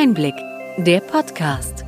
Einblick, der Podcast.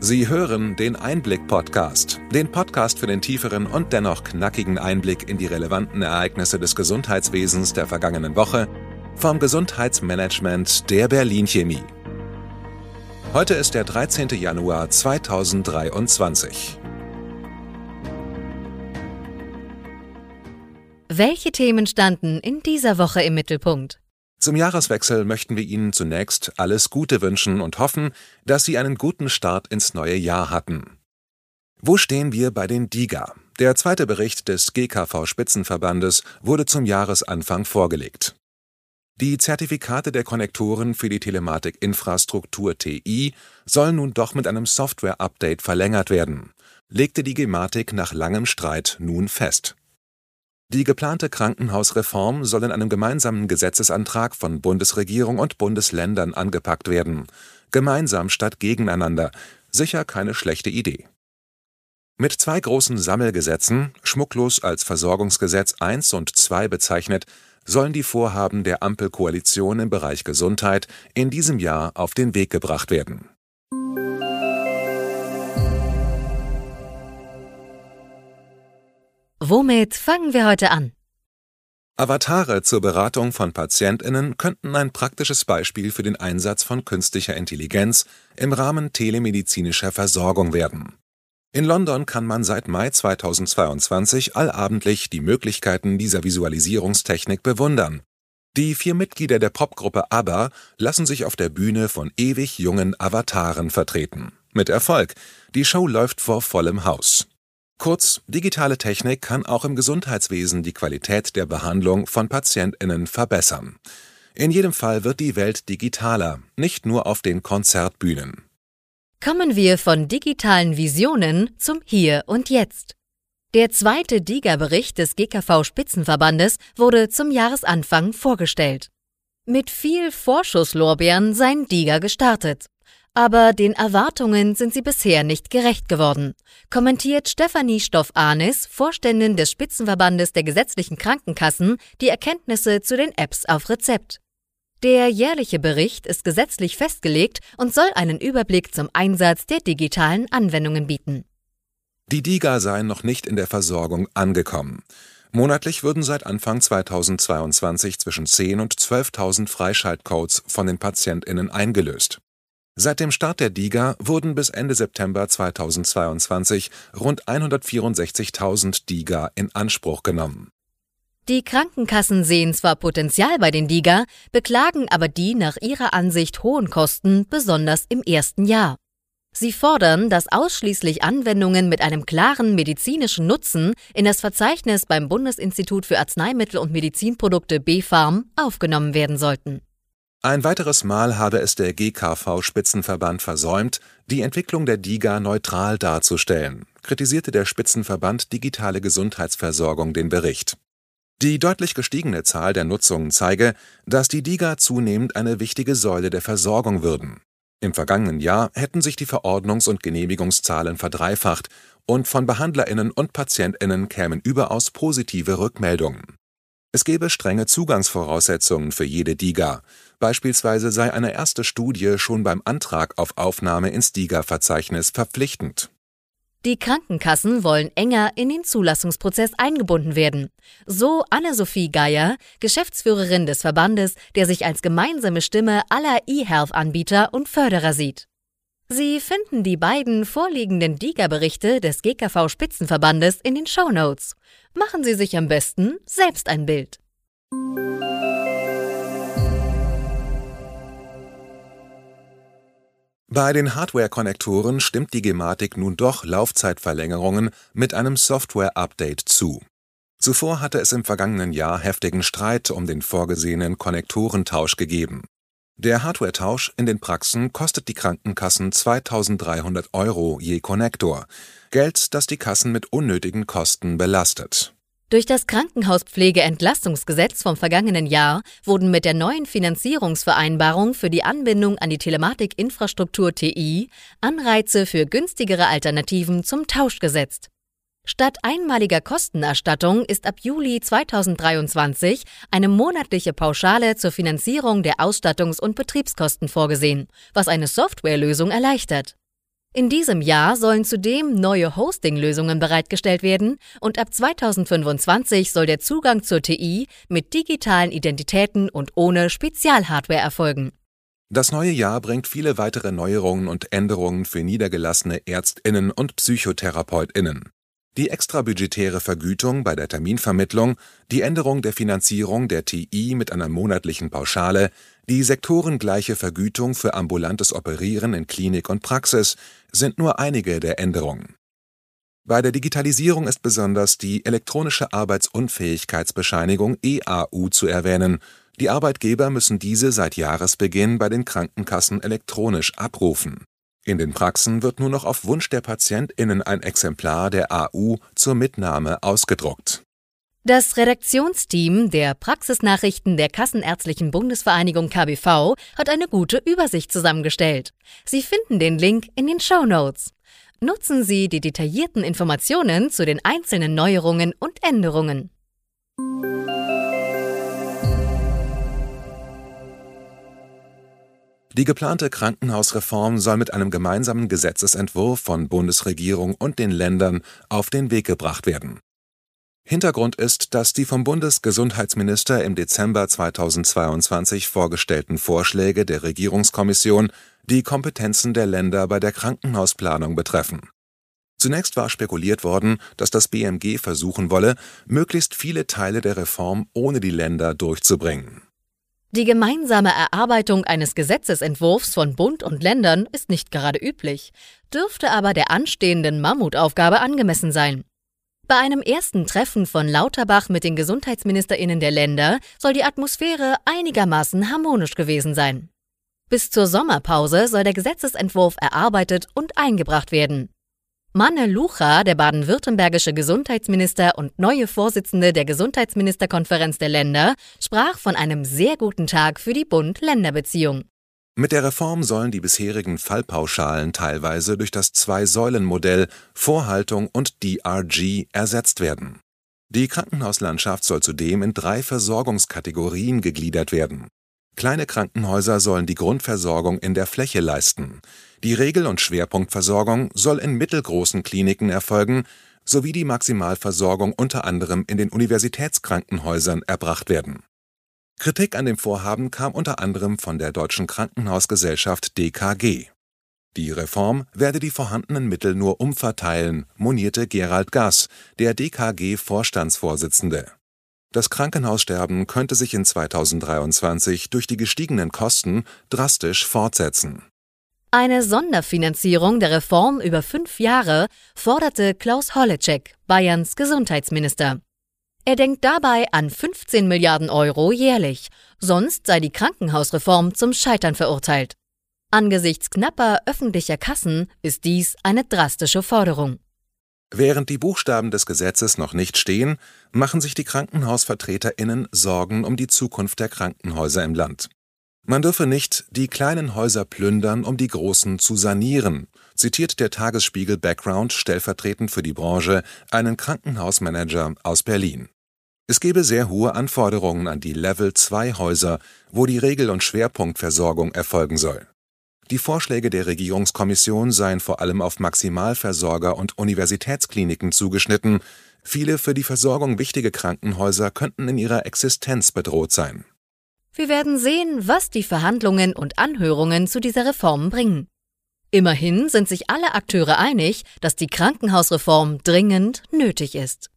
Sie hören den Einblick-Podcast, den Podcast für den tieferen und dennoch knackigen Einblick in die relevanten Ereignisse des Gesundheitswesens der vergangenen Woche vom Gesundheitsmanagement der Berlin Chemie. Heute ist der 13. Januar 2023. Welche Themen standen in dieser Woche im Mittelpunkt? Zum Jahreswechsel möchten wir Ihnen zunächst alles Gute wünschen und hoffen, dass Sie einen guten Start ins neue Jahr hatten. Wo stehen wir bei den DIGA? Der zweite Bericht des GKV-Spitzenverbandes wurde zum Jahresanfang vorgelegt. Die Zertifikate der Konnektoren für die Telematikinfrastruktur TI sollen nun doch mit einem Software-Update verlängert werden, legte die Gematik nach langem Streit nun fest. Die geplante Krankenhausreform soll in einem gemeinsamen Gesetzesantrag von Bundesregierung und Bundesländern angepackt werden. Gemeinsam statt gegeneinander. Sicher keine schlechte Idee. Mit zwei großen Sammelgesetzen, schmucklos als Versorgungsgesetz 1 und 2 bezeichnet, sollen die Vorhaben der Ampelkoalition im Bereich Gesundheit in diesem Jahr auf den Weg gebracht werden Womit fangen wir heute an? Avatare zur Beratung von Patientinnen könnten ein praktisches Beispiel für den Einsatz von künstlicher Intelligenz im Rahmen telemedizinischer Versorgung werden. In London kann man seit Mai 2022 allabendlich die Möglichkeiten dieser Visualisierungstechnik bewundern. Die vier Mitglieder der Popgruppe ABBA lassen sich auf der Bühne von ewig jungen Avataren vertreten. Mit Erfolg. Die Show läuft vor vollem Haus. Kurz, digitale Technik kann auch im Gesundheitswesen die Qualität der Behandlung von Patientinnen verbessern. In jedem Fall wird die Welt digitaler, nicht nur auf den Konzertbühnen. Kommen wir von digitalen Visionen zum Hier und Jetzt. Der zweite DIGA-Bericht des GKV-Spitzenverbandes wurde zum Jahresanfang vorgestellt. Mit viel Vorschusslorbeeren sein DIGA gestartet. Aber den Erwartungen sind sie bisher nicht gerecht geworden, kommentiert Stefanie Stoff-Arnis, Vorständin des Spitzenverbandes der gesetzlichen Krankenkassen, die Erkenntnisse zu den Apps auf Rezept. Der jährliche Bericht ist gesetzlich festgelegt und soll einen Überblick zum Einsatz der digitalen Anwendungen bieten. Die DIGA seien noch nicht in der Versorgung angekommen. Monatlich würden seit Anfang 2022 zwischen 10 und 12.000 Freischaltcodes von den PatientInnen eingelöst. Seit dem Start der DIGA wurden bis Ende September 2022 rund 164.000 DIGA in Anspruch genommen. Die Krankenkassen sehen zwar Potenzial bei den DIGA, beklagen aber die nach ihrer Ansicht hohen Kosten, besonders im ersten Jahr. Sie fordern, dass ausschließlich Anwendungen mit einem klaren medizinischen Nutzen in das Verzeichnis beim Bundesinstitut für Arzneimittel und Medizinprodukte BfArM aufgenommen werden sollten. Ein weiteres Mal habe es der GKV-Spitzenverband versäumt, die Entwicklung der DiGA neutral darzustellen, kritisierte der Spitzenverband Digitale Gesundheitsversorgung den Bericht. Die deutlich gestiegene Zahl der Nutzungen zeige, dass die DiGA zunehmend eine wichtige Säule der Versorgung würden. Im vergangenen Jahr hätten sich die Verordnungs- und Genehmigungszahlen verdreifacht und von BehandlerInnen und PatientInnen kämen überaus positive Rückmeldungen. Es gebe strenge Zugangsvoraussetzungen für jede DiGA, Beispielsweise sei eine erste Studie schon beim Antrag auf Aufnahme ins DiGA-Verzeichnis verpflichtend. Die Krankenkassen wollen enger in den Zulassungsprozess eingebunden werden. So Anne-Sophie Geier, Geschäftsführerin des Verbandes, der sich als gemeinsame Stimme aller E-Health-Anbieter und Förderer sieht. Sie finden die beiden vorliegenden DIGA-Berichte des GKV-Spitzenverbandes in den Show Notes. Machen Sie sich am besten selbst ein Bild. Bei den Hardware-Konnektoren stimmt die Gematik nun doch Laufzeitverlängerungen mit einem Software-Update zu. Zuvor hatte es im vergangenen Jahr heftigen Streit um den vorgesehenen Konnektorentausch gegeben. Der Hardware-Tausch in den Praxen kostet die Krankenkassen 2300 Euro je Konnektor, Geld, das die Kassen mit unnötigen Kosten belastet durch das Krankenhauspflegeentlastungsgesetz vom vergangenen Jahr wurden mit der neuen Finanzierungsvereinbarung für die Anbindung an die Telematikinfrastruktur TI Anreize für günstigere Alternativen zum Tausch gesetzt. Statt einmaliger Kostenerstattung ist ab Juli 2023 eine monatliche Pauschale zur Finanzierung der Ausstattungs- und Betriebskosten vorgesehen, was eine Softwarelösung erleichtert. In diesem Jahr sollen zudem neue Hosting-Lösungen bereitgestellt werden und ab 2025 soll der Zugang zur TI mit digitalen Identitäten und ohne Spezialhardware erfolgen. Das neue Jahr bringt viele weitere Neuerungen und Änderungen für niedergelassene Ärztinnen und Psychotherapeutinnen die extrabudgetäre Vergütung bei der Terminvermittlung, die Änderung der Finanzierung der TI mit einer monatlichen Pauschale, die sektorengleiche Vergütung für ambulantes Operieren in Klinik und Praxis sind nur einige der Änderungen. Bei der Digitalisierung ist besonders die elektronische Arbeitsunfähigkeitsbescheinigung EAU zu erwähnen. Die Arbeitgeber müssen diese seit Jahresbeginn bei den Krankenkassen elektronisch abrufen in den Praxen wird nur noch auf Wunsch der PatientInnen ein Exemplar der AU zur Mitnahme ausgedruckt. Das Redaktionsteam der Praxisnachrichten der Kassenärztlichen Bundesvereinigung KBV hat eine gute Übersicht zusammengestellt. Sie finden den Link in den Show Notes. Nutzen Sie die detaillierten Informationen zu den einzelnen Neuerungen und Änderungen. Die geplante Krankenhausreform soll mit einem gemeinsamen Gesetzesentwurf von Bundesregierung und den Ländern auf den Weg gebracht werden. Hintergrund ist, dass die vom Bundesgesundheitsminister im Dezember 2022 vorgestellten Vorschläge der Regierungskommission die Kompetenzen der Länder bei der Krankenhausplanung betreffen. Zunächst war spekuliert worden, dass das BMG versuchen wolle, möglichst viele Teile der Reform ohne die Länder durchzubringen die gemeinsame Erarbeitung eines Gesetzesentwurfs von Bund und Ländern ist nicht gerade üblich, dürfte aber der anstehenden Mammutaufgabe angemessen sein. Bei einem ersten Treffen von Lauterbach mit den Gesundheitsministerinnen der Länder soll die Atmosphäre einigermaßen harmonisch gewesen sein. Bis zur Sommerpause soll der Gesetzesentwurf erarbeitet und eingebracht werden. Manne Lucha, der baden-württembergische Gesundheitsminister und neue Vorsitzende der Gesundheitsministerkonferenz der Länder, sprach von einem sehr guten Tag für die Bund-Länder-Beziehung. Mit der Reform sollen die bisherigen Fallpauschalen teilweise durch das Zwei-Säulen-Modell Vorhaltung und DRG ersetzt werden. Die Krankenhauslandschaft soll zudem in drei Versorgungskategorien gegliedert werden. Kleine Krankenhäuser sollen die Grundversorgung in der Fläche leisten. Die Regel und Schwerpunktversorgung soll in mittelgroßen Kliniken erfolgen sowie die Maximalversorgung unter anderem in den Universitätskrankenhäusern erbracht werden. Kritik an dem Vorhaben kam unter anderem von der Deutschen Krankenhausgesellschaft DKG. Die Reform werde die vorhandenen Mittel nur umverteilen, monierte Gerald Gass, der DKG-Vorstandsvorsitzende das Krankenhaussterben könnte sich in 2023 durch die gestiegenen Kosten drastisch fortsetzen. Eine Sonderfinanzierung der Reform über fünf Jahre forderte Klaus Holleczek, Bayerns Gesundheitsminister. Er denkt dabei an 15 Milliarden Euro jährlich, sonst sei die Krankenhausreform zum Scheitern verurteilt. Angesichts knapper öffentlicher Kassen ist dies eine drastische Forderung. Während die Buchstaben des Gesetzes noch nicht stehen, machen sich die KrankenhausvertreterInnen Sorgen um die Zukunft der Krankenhäuser im Land. Man dürfe nicht die kleinen Häuser plündern, um die großen zu sanieren, zitiert der Tagesspiegel Background stellvertretend für die Branche einen Krankenhausmanager aus Berlin. Es gebe sehr hohe Anforderungen an die Level-2-Häuser, wo die Regel- und Schwerpunktversorgung erfolgen soll. Die Vorschläge der Regierungskommission seien vor allem auf Maximalversorger und Universitätskliniken zugeschnitten, viele für die Versorgung wichtige Krankenhäuser könnten in ihrer Existenz bedroht sein. Wir werden sehen, was die Verhandlungen und Anhörungen zu dieser Reform bringen. Immerhin sind sich alle Akteure einig, dass die Krankenhausreform dringend nötig ist.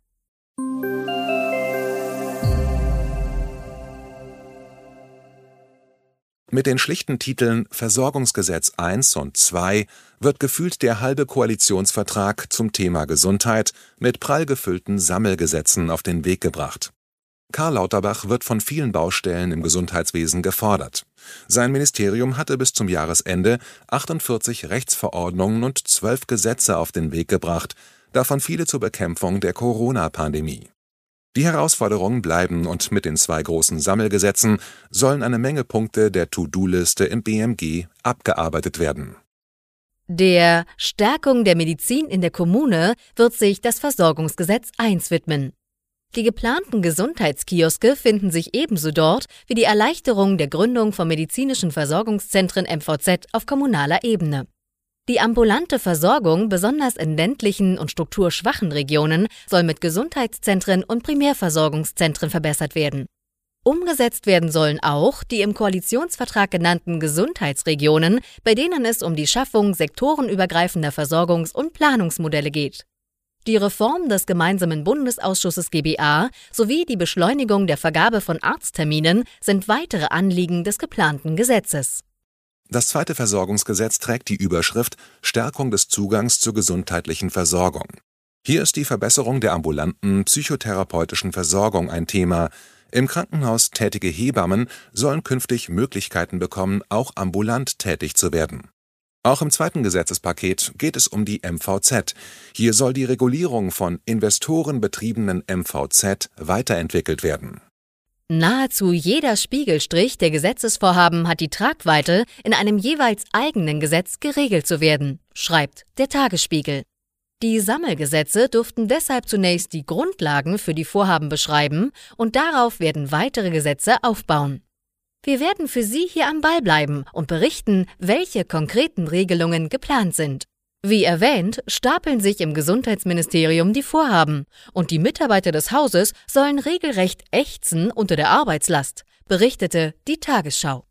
Mit den schlichten Titeln Versorgungsgesetz I und II wird gefühlt der halbe Koalitionsvertrag zum Thema Gesundheit mit prall gefüllten Sammelgesetzen auf den Weg gebracht. Karl Lauterbach wird von vielen Baustellen im Gesundheitswesen gefordert. Sein Ministerium hatte bis zum Jahresende 48 Rechtsverordnungen und 12 Gesetze auf den Weg gebracht, davon viele zur Bekämpfung der Corona-Pandemie. Die Herausforderungen bleiben und mit den zwei großen Sammelgesetzen sollen eine Menge Punkte der To-Do-Liste im BMG abgearbeitet werden Der Stärkung der Medizin in der Kommune wird sich das Versorgungsgesetz I widmen. Die geplanten Gesundheitskioske finden sich ebenso dort wie die Erleichterung der Gründung von medizinischen Versorgungszentren MVZ auf kommunaler Ebene. Die ambulante Versorgung, besonders in ländlichen und strukturschwachen Regionen, soll mit Gesundheitszentren und Primärversorgungszentren verbessert werden. Umgesetzt werden sollen auch die im Koalitionsvertrag genannten Gesundheitsregionen, bei denen es um die Schaffung sektorenübergreifender Versorgungs- und Planungsmodelle geht. Die Reform des gemeinsamen Bundesausschusses GBA sowie die Beschleunigung der Vergabe von Arztterminen sind weitere Anliegen des geplanten Gesetzes. Das zweite Versorgungsgesetz trägt die Überschrift Stärkung des Zugangs zur gesundheitlichen Versorgung. Hier ist die Verbesserung der ambulanten psychotherapeutischen Versorgung ein Thema, im Krankenhaus tätige Hebammen sollen künftig Möglichkeiten bekommen, auch ambulant tätig zu werden. Auch im zweiten Gesetzespaket geht es um die MVZ. Hier soll die Regulierung von investorenbetriebenen MVZ weiterentwickelt werden. Nahezu jeder Spiegelstrich der Gesetzesvorhaben hat die Tragweite, in einem jeweils eigenen Gesetz geregelt zu werden, schreibt der Tagesspiegel. Die Sammelgesetze durften deshalb zunächst die Grundlagen für die Vorhaben beschreiben und darauf werden weitere Gesetze aufbauen. Wir werden für Sie hier am Ball bleiben und berichten, welche konkreten Regelungen geplant sind. Wie erwähnt, stapeln sich im Gesundheitsministerium die Vorhaben und die Mitarbeiter des Hauses sollen regelrecht ächzen unter der Arbeitslast, berichtete die Tagesschau.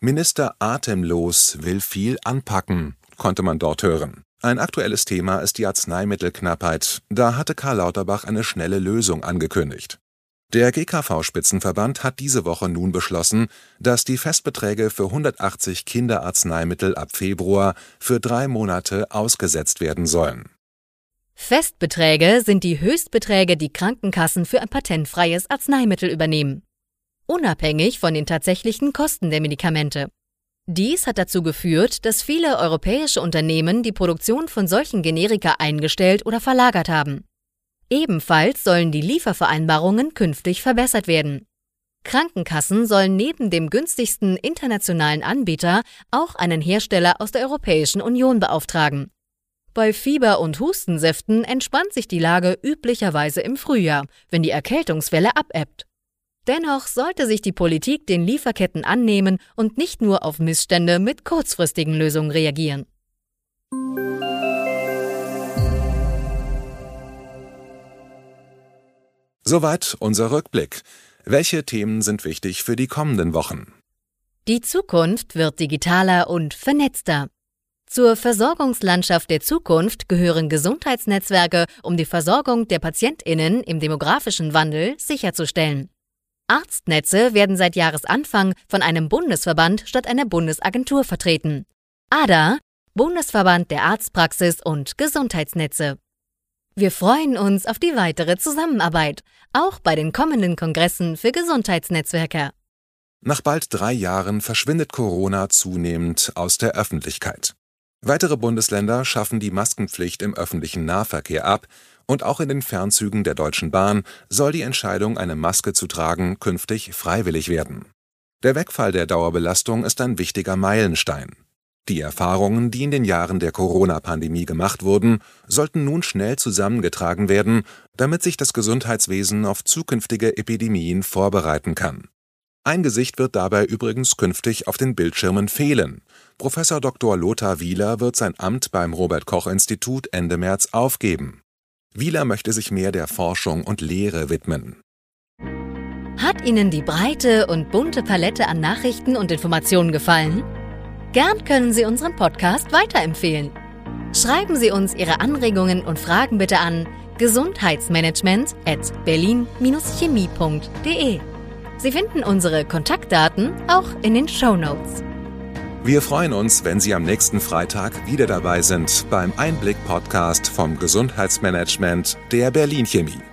Minister Atemlos will viel anpacken, konnte man dort hören. Ein aktuelles Thema ist die Arzneimittelknappheit. Da hatte Karl Lauterbach eine schnelle Lösung angekündigt. Der GKV-Spitzenverband hat diese Woche nun beschlossen, dass die Festbeträge für 180 Kinderarzneimittel ab Februar für drei Monate ausgesetzt werden sollen. Festbeträge sind die Höchstbeträge, die Krankenkassen für ein patentfreies Arzneimittel übernehmen, unabhängig von den tatsächlichen Kosten der Medikamente. Dies hat dazu geführt, dass viele europäische Unternehmen die Produktion von solchen Generika eingestellt oder verlagert haben. Ebenfalls sollen die Liefervereinbarungen künftig verbessert werden. Krankenkassen sollen neben dem günstigsten internationalen Anbieter auch einen Hersteller aus der Europäischen Union beauftragen. Bei Fieber- und Hustensäften entspannt sich die Lage üblicherweise im Frühjahr, wenn die Erkältungswelle abebbt. Dennoch sollte sich die Politik den Lieferketten annehmen und nicht nur auf Missstände mit kurzfristigen Lösungen reagieren. Soweit unser Rückblick. Welche Themen sind wichtig für die kommenden Wochen? Die Zukunft wird digitaler und vernetzter. Zur Versorgungslandschaft der Zukunft gehören Gesundheitsnetzwerke, um die Versorgung der Patientinnen im demografischen Wandel sicherzustellen. Arztnetze werden seit Jahresanfang von einem Bundesverband statt einer Bundesagentur vertreten. ADA, Bundesverband der Arztpraxis und Gesundheitsnetze. Wir freuen uns auf die weitere Zusammenarbeit, auch bei den kommenden Kongressen für Gesundheitsnetzwerke. Nach bald drei Jahren verschwindet Corona zunehmend aus der Öffentlichkeit. Weitere Bundesländer schaffen die Maskenpflicht im öffentlichen Nahverkehr ab, und auch in den Fernzügen der Deutschen Bahn soll die Entscheidung, eine Maske zu tragen, künftig freiwillig werden. Der Wegfall der Dauerbelastung ist ein wichtiger Meilenstein. Die Erfahrungen, die in den Jahren der Corona-Pandemie gemacht wurden, sollten nun schnell zusammengetragen werden, damit sich das Gesundheitswesen auf zukünftige Epidemien vorbereiten kann. Ein Gesicht wird dabei übrigens künftig auf den Bildschirmen fehlen. Professor Dr. Lothar Wieler wird sein Amt beim Robert Koch Institut Ende März aufgeben. Wieler möchte sich mehr der Forschung und Lehre widmen. Hat Ihnen die breite und bunte Palette an Nachrichten und Informationen gefallen? Gern können Sie unseren Podcast weiterempfehlen. Schreiben Sie uns Ihre Anregungen und Fragen bitte an gesundheitsmanagement at berlin-chemie.de. Sie finden unsere Kontaktdaten auch in den Show Notes. Wir freuen uns, wenn Sie am nächsten Freitag wieder dabei sind beim Einblick-Podcast vom Gesundheitsmanagement der Berlin Chemie.